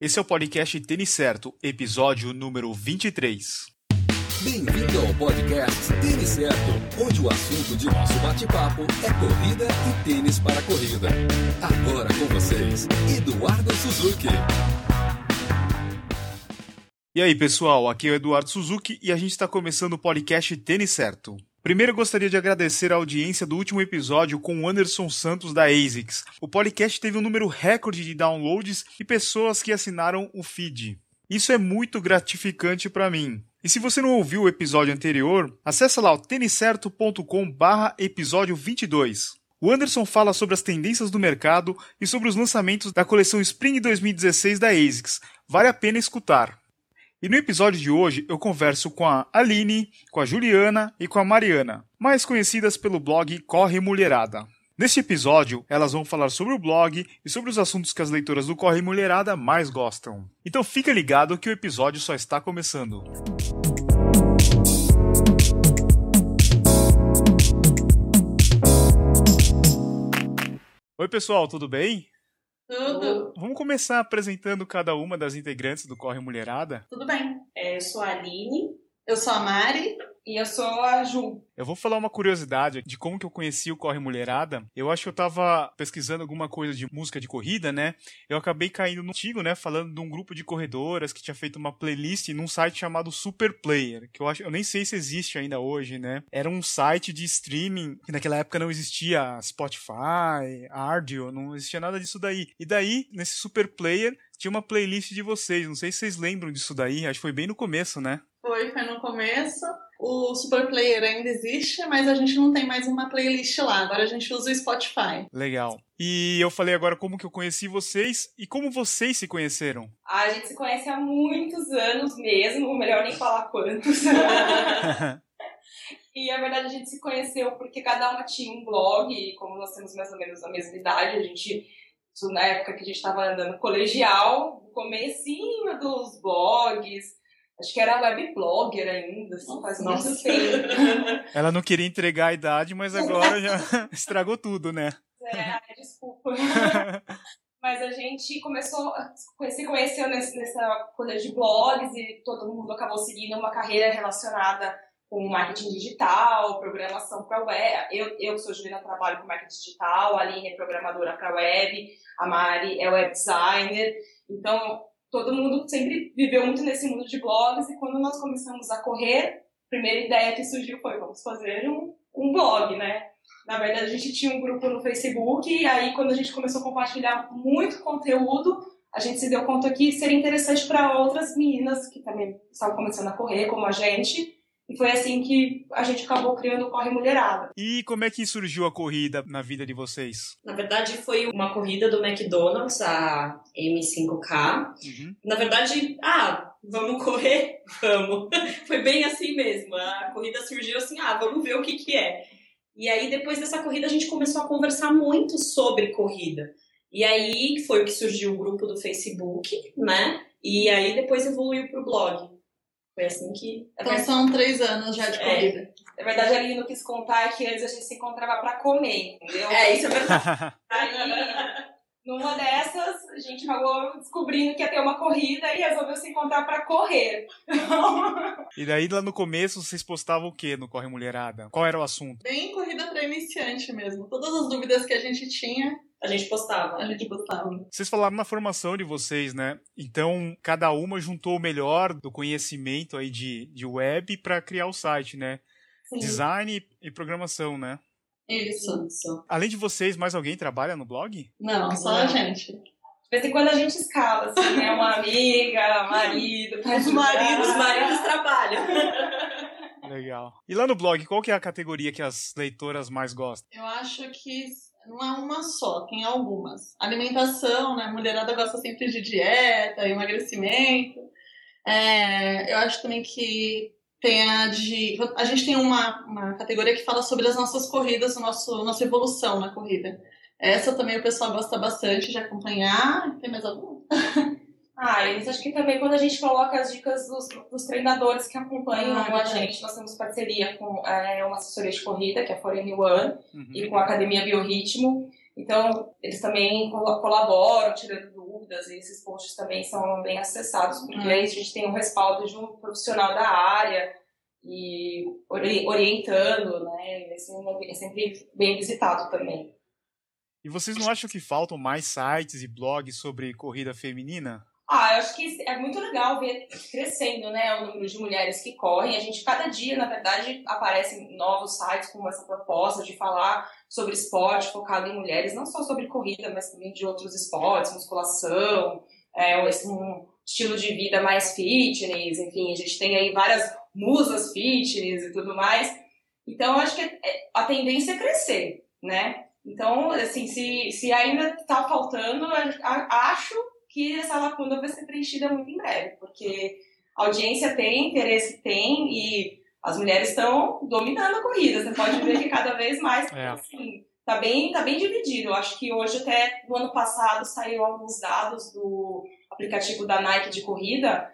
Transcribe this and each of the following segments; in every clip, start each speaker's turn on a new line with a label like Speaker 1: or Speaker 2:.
Speaker 1: Esse é o podcast Tênis Certo, episódio número 23.
Speaker 2: Bem-vindo ao podcast Tênis Certo, onde o assunto de nosso bate-papo é corrida e tênis para corrida. Agora com vocês, Eduardo Suzuki.
Speaker 1: E aí, pessoal, aqui é o Eduardo Suzuki e a gente está começando o podcast Tênis Certo. Primeiro, gostaria de agradecer a audiência do último episódio com o Anderson Santos da ASICS. O podcast teve um número recorde de downloads e pessoas que assinaram o feed. Isso é muito gratificante para mim. E se você não ouviu o episódio anterior, acessa lá o tenicerto.com barra episódio 22. O Anderson fala sobre as tendências do mercado e sobre os lançamentos da coleção Spring 2016 da ASICS. Vale a pena escutar. E no episódio de hoje eu converso com a Aline, com a Juliana e com a Mariana, mais conhecidas pelo blog Corre Mulherada. Neste episódio, elas vão falar sobre o blog e sobre os assuntos que as leitoras do Corre Mulherada mais gostam. Então fica ligado que o episódio só está começando. Oi, pessoal, tudo bem?
Speaker 3: Tudo.
Speaker 1: Vamos começar apresentando cada uma das integrantes do Corre Mulherada?
Speaker 3: Tudo bem.
Speaker 4: É, eu sou a Aline
Speaker 3: Eu sou a Mari.
Speaker 4: E eu sou a Ju.
Speaker 1: Eu vou falar uma curiosidade de como que eu conheci o Corre Mulherada. Eu acho que eu tava pesquisando alguma coisa de música de corrida, né? Eu acabei caindo no antigo, né? Falando de um grupo de corredoras que tinha feito uma playlist num site chamado Super Player, que eu acho, eu nem sei se existe ainda hoje, né? Era um site de streaming que naquela época não existia Spotify, Ardio, não existia nada disso daí. E daí, nesse Super Player, tinha uma playlist de vocês. Não sei se vocês lembram disso daí. Acho que foi bem no começo, né?
Speaker 3: Foi, foi no começo. O Super Player ainda existe, mas a gente não tem mais uma playlist lá. Agora a gente usa o Spotify.
Speaker 1: Legal. E eu falei agora como que eu conheci vocês e como vocês se conheceram.
Speaker 4: A gente se conhece há muitos anos mesmo, melhor nem falar quantos. e a verdade a gente se conheceu porque cada uma tinha um blog, e como nós temos mais ou menos a mesma idade, a gente, na época que a gente estava andando colegial, comecinho dos blogs, acho que era web blogger ainda, assim, faz muito
Speaker 3: Nossa.
Speaker 4: tempo.
Speaker 1: Ela não queria entregar a idade, mas agora já estragou tudo, né?
Speaker 4: É, desculpa. Mas a gente começou, se conheceu nessa coisa de blogs e todo mundo acabou seguindo uma carreira relacionada com marketing digital, programação para web. Eu, eu sou Juliana, trabalho com marketing digital, a Aline é programadora para web, a Mari é web designer. Então, todo mundo sempre viveu muito nesse mundo de blogs e quando nós começamos a correr, a primeira ideia que surgiu foi, vamos fazer um, um blog, né? Na verdade, a gente tinha um grupo no Facebook e aí quando a gente começou a compartilhar muito conteúdo, a gente se deu conta que seria interessante para outras meninas que também estavam começando a correr, como a gente. E foi assim que a gente acabou criando o Corre Mulherada.
Speaker 1: E como é que surgiu a corrida na vida de vocês?
Speaker 5: Na verdade, foi uma corrida do McDonald's, a M5K.
Speaker 1: Uhum.
Speaker 5: Na verdade, ah, vamos correr? Vamos. Foi bem assim mesmo. A corrida surgiu assim, ah, vamos ver o que que é. E aí, depois dessa corrida, a gente começou a conversar muito sobre corrida. E aí, foi o que surgiu o grupo do Facebook, né? E aí, depois evoluiu pro blog. Foi assim que...
Speaker 3: Então são três anos já de
Speaker 5: É.
Speaker 3: corrida.
Speaker 4: Na verdade, a Aline não quis contar que antes a gente se encontrava para comer, entendeu?
Speaker 5: É, isso é verdade.
Speaker 4: Aí, numa dessas, a gente acabou descobrindo que ia ter uma corrida e resolveu se encontrar para correr.
Speaker 1: E daí lá no começo vocês postavam o que no Corre Mulherada? Qual era o assunto?
Speaker 3: Bem corrida para iniciante mesmo. Todas as dúvidas que a gente tinha,
Speaker 5: A gente postava.
Speaker 3: a gente botava.
Speaker 1: Vocês falaram na formação de vocês, né? Então cada uma juntou o melhor do conhecimento aí de, de web para criar o site, né?
Speaker 3: Sim.
Speaker 1: Design e programação, né?
Speaker 3: Isso.
Speaker 5: Isso.
Speaker 1: Além de vocês, mais alguém trabalha no blog?
Speaker 3: Não, só a gente.
Speaker 4: De vez em quando a gente escala, assim, né? Uma amiga, marido, pra
Speaker 3: Os maridos,
Speaker 5: Os maridos trabalham.
Speaker 1: Legal. E lá no blog, qual que é a categoria que as leitoras mais gostam?
Speaker 3: Eu acho que não é uma só, tem algumas. Alimentação, né? A mulherada gosta sempre de dieta, emagrecimento. É, eu acho também que tem a de. A gente tem uma, uma categoria que fala sobre as nossas corridas, o nosso, nossa evolução na corrida. Essa também o pessoal gosta bastante de acompanhar. Tem mais alguma?
Speaker 4: Ah, eles acho que também quando a gente coloca as dicas dos, dos treinadores que acompanham
Speaker 3: Ah,
Speaker 4: a
Speaker 3: verdade.
Speaker 4: gente, nós temos parceria com é, uma assessoria de corrida, que é a Foreign One,
Speaker 1: Uhum.
Speaker 4: e com a Academia Biorritmo. Então, eles também colaboram, tirando dúvidas. e esses posts também são bem acessados, porque hum. aí a gente tem um respaldo de um profissional da área e orientando, né? É sempre bem visitado também.
Speaker 1: E vocês não acham que faltam mais sites e blogs sobre corrida feminina?
Speaker 4: Ah, eu acho que é muito legal ver crescendo, né, o número de mulheres que correm. A gente, cada dia, na verdade, aparecem novos sites com essa proposta de falar sobre esporte focado em mulheres, não só sobre corrida, mas também de outros esportes, musculação, é, um estilo de vida mais fitness, enfim, a gente tem aí várias musas fitness e tudo mais. Então, acho que é, a tendência é crescer, né? Então, assim, se, se ainda está faltando, acho que essa lacuna vai ser preenchida muito em breve, porque a audiência tem, interesse tem e as mulheres estão dominando a corrida. Você pode ver que cada vez mais, é. assim, tá bem, tá bem dividido. Eu acho que hoje até no ano passado saiu alguns dados do aplicativo da Nike de corrida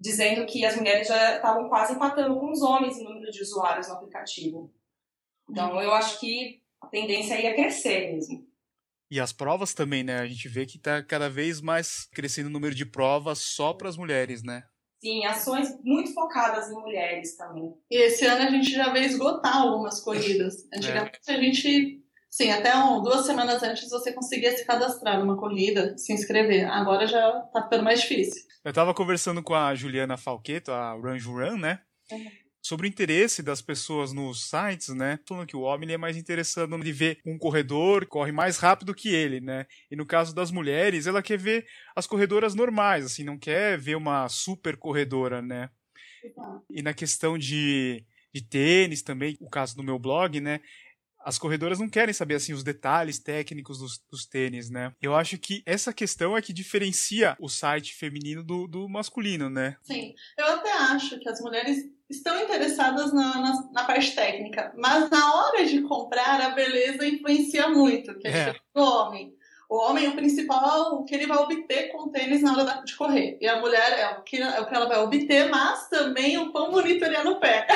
Speaker 4: dizendo que as mulheres já estavam quase empatando com os homens em número de usuários no aplicativo. Então, eu acho que a tendência aí é crescer mesmo.
Speaker 1: E as provas também, né? A gente vê que está cada vez mais crescendo o número de provas só para as mulheres, né?
Speaker 4: Sim, ações muito focadas em mulheres também.
Speaker 3: E esse ano a gente já veio esgotar algumas corridas. Antigamente é. a gente, sim, até um, duas semanas antes você conseguia se cadastrar numa corrida, se inscrever. Agora já está ficando mais difícil.
Speaker 1: Eu estava conversando com a Juliana Falqueto, a Run Run, né? Uhum sobre o interesse das pessoas nos sites, né? Falando que o homem é mais interessado em ver um corredor que corre mais rápido que ele, né? E no caso das mulheres, ela quer ver as corredoras normais, assim, não quer ver uma super corredora, né? E na questão de, de tênis também, o caso do meu blog, né? As corredoras não querem saber assim os detalhes técnicos dos, dos, tênis, né? Eu acho que essa questão é que diferencia o site feminino do, do masculino, né?
Speaker 3: Sim, eu até acho que as mulheres estão interessadas na, na, na, parte técnica, mas na hora de comprar a beleza influencia muito, que é, é. do homem. O homem, o principal, o que ele vai obter com o tênis na hora de correr. E a mulher é o que, é o que ela vai obter, mas também o quão bonito ele é no pé.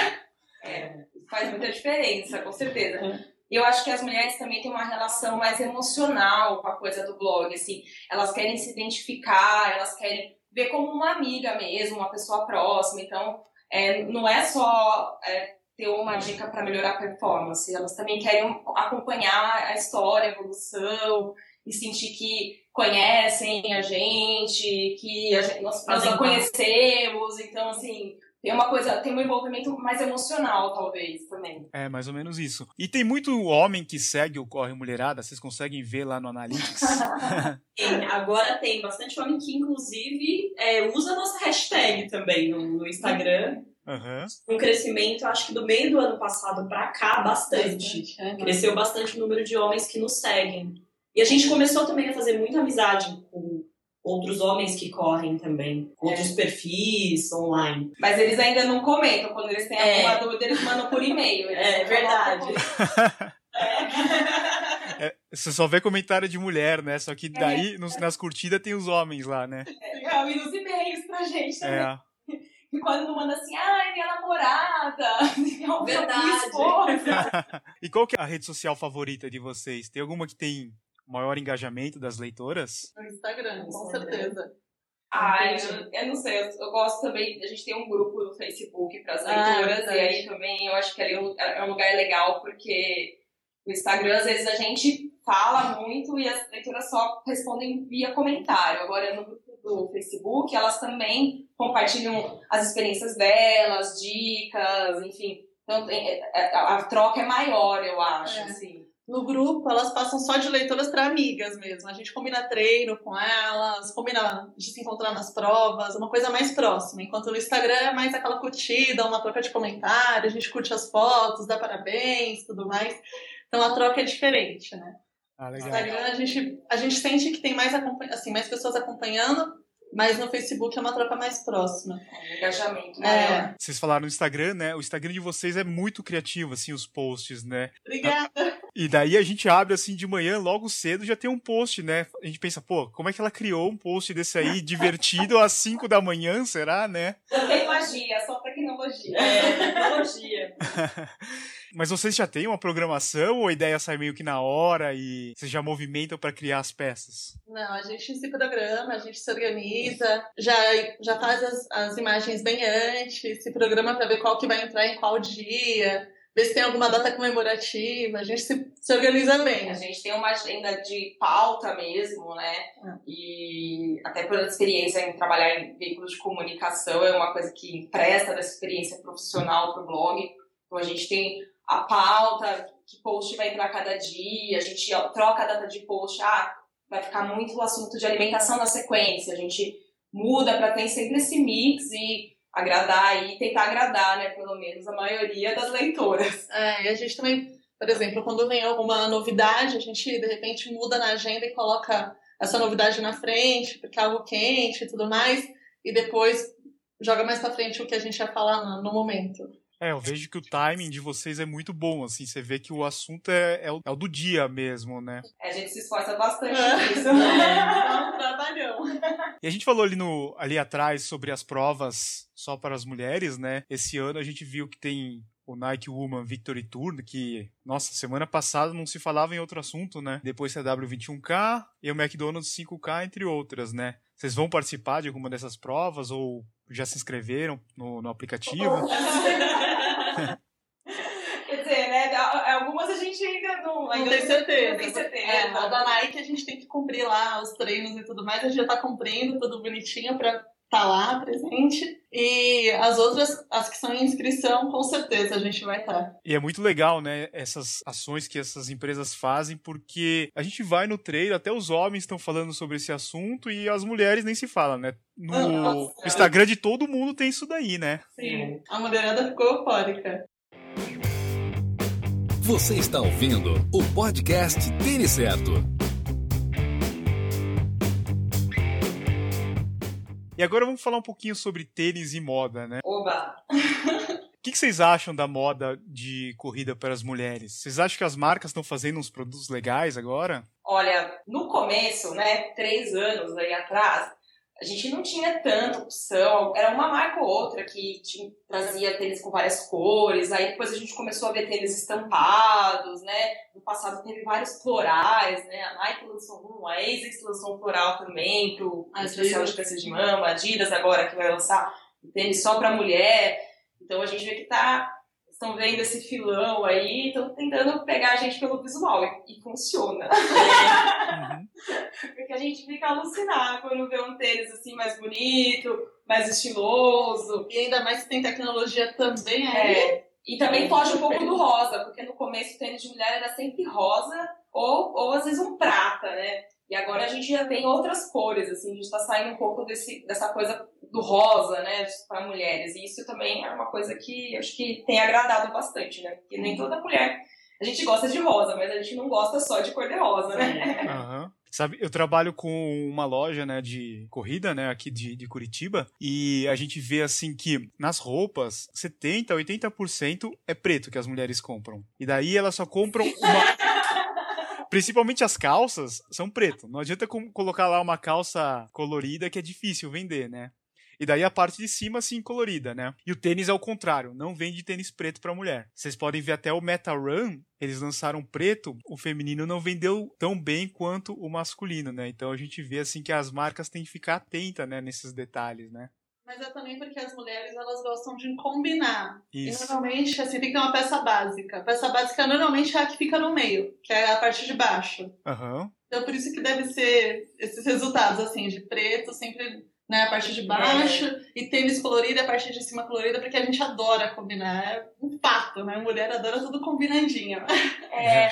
Speaker 4: É, faz muita diferença, com certeza. É. E eu acho que as mulheres também têm uma relação mais emocional com a coisa do blog, assim. Elas querem se identificar, elas querem ver como uma amiga mesmo, uma pessoa próxima. Então, é, não é só é, ter uma dica para melhorar a performance, elas também querem acompanhar a história, a evolução e sentir que conhecem a gente, que a gente, nós, nós conhecemos. Então, assim, tem uma coisa, tem um envolvimento mais emocional, talvez, também.
Speaker 1: É, mais ou menos isso. E tem muito homem que segue o Corre Mulherada, vocês conseguem ver lá no Analytics?
Speaker 5: tem, agora tem bastante homem que, inclusive, é, usa a nossa hashtag também no, no Instagram. Uhum. Um crescimento, acho que do meio do ano passado para cá, bastante. Uhum. Cresceu bastante o número de homens que nos seguem. E a gente começou também a fazer muita amizade com outros homens que correm também, outros é. perfis online.
Speaker 4: Mas eles ainda não comentam, quando eles têm é. alguma dúvida, eles mandam por e-mail.
Speaker 5: É verdade.
Speaker 1: É, você só vê comentário de mulher, né? Só que é. daí, nos, nas curtidas, tem os homens lá, né?
Speaker 4: É, e nos e-mails pra gente também. É. E quando não manda assim, ai, minha namorada,
Speaker 5: Verdade.
Speaker 1: e qual que é a rede social favorita de vocês? Tem alguma que tem maior engajamento das leitoras?
Speaker 3: No Instagram, com certeza.
Speaker 4: Ah, eu, eu, não sei, eu, eu, gosto também, a gente tem um grupo no Facebook para as ah, leitoras, ah, e aí também eu acho que ali é, é um lugar legal, porque no Instagram, às vezes, a gente fala muito e as leitoras só respondem via comentário. Agora, no grupo do Facebook, elas também compartilham as experiências delas, dicas, enfim. Então, é, é, a troca é maior, eu acho, é. assim
Speaker 3: no grupo, elas passam só de leitoras para amigas mesmo. A gente combina treino com elas, combina de se encontrar nas provas, uma coisa mais próxima. Enquanto no Instagram é mais aquela curtida, uma troca de comentários, a gente curte as fotos, dá parabéns, tudo mais. Então a troca é diferente, né?
Speaker 1: Ah, legal.
Speaker 3: No Instagram a gente, a gente sente que tem mais, assim, mais pessoas acompanhando, mas no Facebook é uma troca mais próxima.
Speaker 4: É, engajamento É.
Speaker 1: Vocês falaram no Instagram, né? O Instagram de vocês é muito criativo, assim, os posts, né?
Speaker 3: Obrigada.
Speaker 1: E daí a gente abre, assim, de manhã, logo cedo, já tem um post, né? A gente pensa, pô, como é que ela criou um post desse aí, divertido, às 5 da manhã, será, né?
Speaker 4: Não tem magia, só tecnologia.
Speaker 5: É, tecnologia.
Speaker 1: Mas vocês já têm uma programação ou a ideia sai meio que na hora e vocês já movimentam para criar as peças?
Speaker 3: Não, a gente se programa, a gente se organiza, já, já faz as, as imagens bem antes, se programa para ver qual que vai entrar em qual dia ver se tem alguma data comemorativa, a gente se, se organiza bem.
Speaker 4: A gente tem uma agenda de pauta mesmo, né?
Speaker 3: É.
Speaker 4: E até pela experiência em trabalhar em veículos de comunicação, é uma coisa que presta dessa experiência profissional para o blog. Então a gente tem a pauta, que post vai entrar cada dia, a gente troca a data de post, ah, vai ficar muito o assunto de alimentação na sequência, a gente muda para ter sempre esse mix e agradar e tentar agradar, né, pelo menos a maioria das leitoras.
Speaker 3: É, e a gente também, por exemplo, quando vem alguma novidade, a gente de repente muda na agenda e coloca essa novidade na frente, porque é algo quente e tudo mais, e depois joga mais para frente o que a gente ia falar no, no momento.
Speaker 1: É, eu vejo que o timing de vocês é muito bom, assim, você vê que o assunto é, é, o, é o do dia mesmo, né?
Speaker 4: É, a gente se esforça bastante
Speaker 3: É.
Speaker 4: nisso.
Speaker 3: É um trabalhão.
Speaker 1: E a gente falou ali, no, ali atrás sobre as provas só para as mulheres, né? Esse ano a gente viu que tem o Nike Woman Victory Tour, que, nossa, semana passada não se falava em outro assunto, né? Depois a W21K e o McDonald's 5K, entre outras, né? Vocês vão participar de alguma dessas provas ou já se inscreveram no, no aplicativo?
Speaker 4: Quer dizer, né, algumas a gente ainda não,
Speaker 3: Não
Speaker 4: ainda
Speaker 3: tem certeza.
Speaker 4: Não tem certeza.
Speaker 3: É, a da Nike a gente tem que cumprir lá os treinos e tudo mais, a gente já tá cumprindo, tudo bonitinho pra tá lá presente. E as outras, as que são em inscrição, com certeza a gente vai estar. Tá.
Speaker 1: E é muito legal, né, essas ações que essas empresas fazem, porque a gente vai no treino, até os homens estão falando sobre esse assunto e as mulheres nem se falam, né? No
Speaker 3: Nossa.
Speaker 1: Instagram de todo mundo tem isso daí, né?
Speaker 3: Sim. A mulherada ficou eufórica.
Speaker 2: Você está ouvindo o podcast Tênis Certo.
Speaker 1: E agora vamos falar um pouquinho sobre tênis e moda, né?
Speaker 4: Oba!
Speaker 1: O que, que vocês acham da moda de corrida para as mulheres? Vocês acham que as marcas estão fazendo uns produtos legais agora?
Speaker 4: Olha, no começo, né, três anos aí atrás, a gente não tinha tanta opção. Era uma marca ou outra que tinha, trazia tênis com várias cores. Aí depois a gente começou a ver tênis estampados, né? No passado teve vários florais, né? A Nike lançou um, a ASICS lançou um floral também pro
Speaker 3: Adidas.
Speaker 4: especial de câncer de mama, a Adidas agora que vai lançar um tênis só para mulher. Então a gente vê que tá estão vendo esse filão aí, estão tentando pegar a gente pelo visual e, e funciona.
Speaker 1: Uhum.
Speaker 4: Porque a gente fica alucinado quando vê um tênis assim mais bonito, mais estiloso.
Speaker 3: E ainda mais que tem tecnologia também aí.
Speaker 4: É. E também foge um pouco do rosa, porque no começo o tênis de mulher era sempre rosa ou, ou às vezes um prata, né? E agora a gente já tem outras cores, assim, a gente tá saindo um pouco desse, dessa coisa do rosa, né, para mulheres. E isso também é uma coisa que acho que tem agradado bastante, né? Porque nem toda mulher. A gente gosta de rosa, mas a gente não gosta só de cor de rosa, né?
Speaker 1: Aham. Sabe, eu trabalho com uma loja, né, de corrida, né, aqui de, de Curitiba, e a gente vê, assim, que nas roupas, 70%, 80% é preto que as mulheres compram. E daí elas só compram uma... Principalmente as calças são preto. Não adianta colocar lá uma calça colorida que é difícil vender, né? E daí a parte de cima, sim, colorida, né? E o tênis é o contrário, não vende tênis preto pra mulher. Vocês podem ver até o Meta Run, eles lançaram preto, o feminino não vendeu tão bem quanto o masculino, né? Então a gente vê, assim, que as marcas têm que ficar atentas, né, nesses detalhes, né?
Speaker 3: Mas é também porque as mulheres elas gostam de combinar.
Speaker 1: Isso.
Speaker 3: E normalmente, assim, tem que ter uma peça básica. A peça básica normalmente é a que fica no meio, que é a parte de baixo.
Speaker 1: Aham.
Speaker 3: Então por isso que deve ser esses resultados, assim, de preto, sempre né, a parte de baixo, e tênis colorido e a parte de cima colorida, porque a gente adora combinar. É um fato, né? Mulher adora tudo combinandinho.
Speaker 4: É,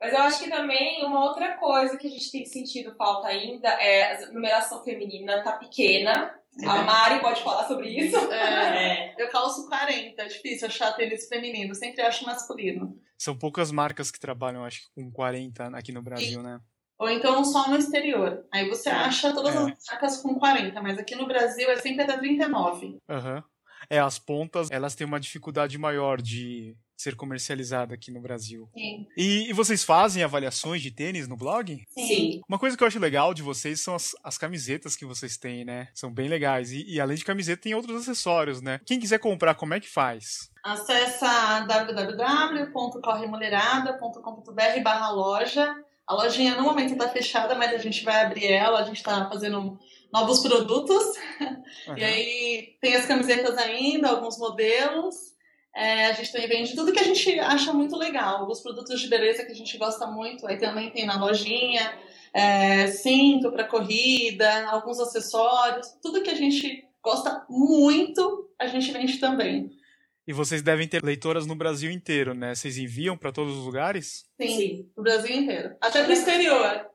Speaker 4: mas eu acho que também uma outra coisa que a gente tem sentido falta ainda é a numeração feminina tá pequena. A Mari pode falar sobre isso.
Speaker 3: É, eu calço 40, é difícil achar tênis feminino, sempre acho masculino.
Speaker 1: São poucas marcas que trabalham, acho que com 40 aqui no Brasil, né?
Speaker 3: Ou então só no exterior. Aí você acha todas
Speaker 1: É.
Speaker 3: as marcas com 40, mas aqui no Brasil é sempre até 39.
Speaker 1: Aham. É, as pontas, elas têm uma dificuldade maior de ser comercializada aqui no Brasil.
Speaker 3: Sim.
Speaker 1: E, e vocês fazem avaliações de tênis no blog?
Speaker 5: Sim.
Speaker 1: Uma coisa que eu acho legal de vocês são as, as camisetas que vocês têm, né? São bem legais. E, e além de camiseta, tem outros acessórios, né? Quem quiser comprar, como é que faz?
Speaker 3: Acesse www.corremulherada.com.br barra loja. A lojinha no momento está fechada, mas a gente vai abrir ela, a gente está fazendo novos produtos.
Speaker 1: Uhum.
Speaker 3: E aí tem as camisetas ainda, alguns modelos. É, a gente também vende tudo que a gente acha muito legal. Alguns produtos de beleza que a gente gosta muito, aí também tem na lojinha. É, cinto para corrida, alguns acessórios, tudo que a gente gosta muito, a gente vende também.
Speaker 1: E vocês devem ter leitoras no Brasil inteiro, né? Vocês enviam para todos os lugares?
Speaker 3: Sim,
Speaker 5: Sim.
Speaker 3: no Brasil inteiro. Até pro exterior.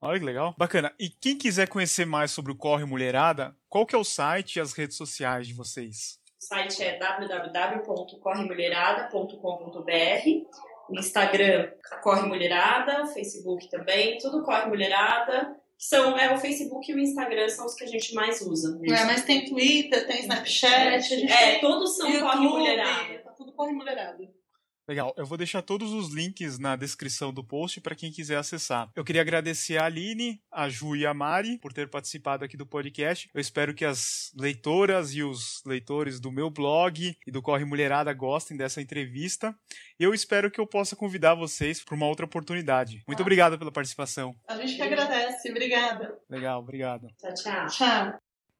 Speaker 1: Olha que legal. Bacana. E quem quiser conhecer mais sobre o Corre Mulherada, qual que é o site e as redes sociais de vocês?
Speaker 5: O site é www.corremulherada.com.br. O Instagram Corre Mulherada, Facebook também, tudo Corre Mulherada. São, é, o Facebook e o Instagram são os que a gente mais usa. mesmo.
Speaker 3: É, mas tem Twitter, tem Snapchat,
Speaker 5: É,
Speaker 3: tem
Speaker 5: todos são Corre Mulherada.
Speaker 3: Tá tudo corre mulherada.
Speaker 1: Legal, eu vou deixar todos os links na descrição do post para quem quiser acessar. Eu queria agradecer a Aline, a Ju e a Mari por ter participado aqui do podcast. Eu espero que as leitoras e os leitores do meu blog e do Corre Mulherada gostem dessa entrevista. E eu espero que eu possa convidar vocês para uma outra oportunidade. Muito obrigado pela participação.
Speaker 3: A gente que agradece. Obrigada.
Speaker 1: Legal, obrigado.
Speaker 5: Tchau, tchau.
Speaker 3: Tchau.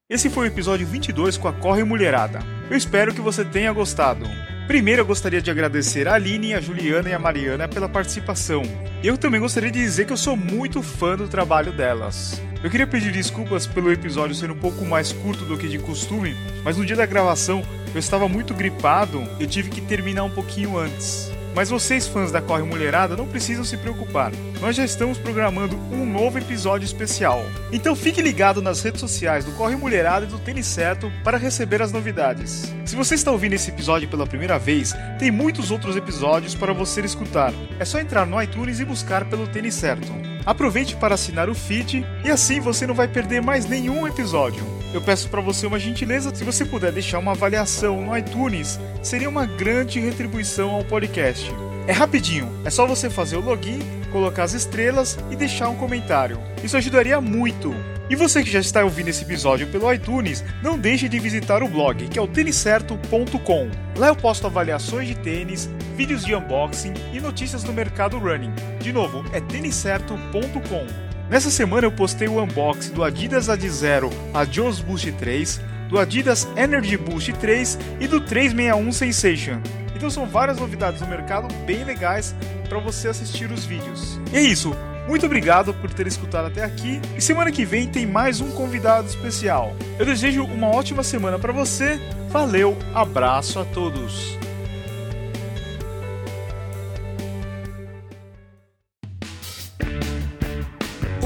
Speaker 1: Esse foi o episódio 22 com a Corre Mulherada. Eu espero que você tenha gostado. Primeiro eu gostaria de agradecer a Aline, a Juliana e a Mariana pela participação. Eu também gostaria de dizer que eu sou muito fã do trabalho delas. Eu queria pedir desculpas pelo episódio ser um pouco mais curto do que de costume, mas no dia da gravação eu estava muito gripado eu tive que terminar um pouquinho antes. Mas vocês, fãs da Corre Mulherada, não precisam se preocupar. Nós já estamos programando um novo episódio especial. Então fique ligado nas redes sociais do Corre Mulherada e do Tênis Certo para receber as novidades. Se você está ouvindo esse episódio pela primeira vez, tem muitos outros episódios para você escutar. É só entrar no iTunes e buscar pelo Tênis Certo. Aproveite para assinar o feed e assim você não vai perder mais nenhum episódio. Eu peço para você uma gentileza, se você puder deixar uma avaliação no iTunes, seria uma grande retribuição ao podcast. É rapidinho, é só você fazer o login, colocar as estrelas e deixar um comentário. Isso ajudaria muito. E você que já está ouvindo esse episódio pelo iTunes, não deixe de visitar o blog, que é o têniscerto.com. Lá eu posto avaliações de tênis, vídeos de unboxing e notícias do mercado running. De novo, é têniscerto.com. Nessa semana eu postei o unboxing do Adidas Adizero Adios Boost 3, do Adidas Energy Boost 3 e do 361 Sensation. Então são várias novidades no mercado bem legais para você assistir os vídeos. E é isso. Muito obrigado por ter escutado até aqui e semana que vem tem mais um convidado especial. Eu desejo uma ótima semana para você. Valeu, abraço a todos.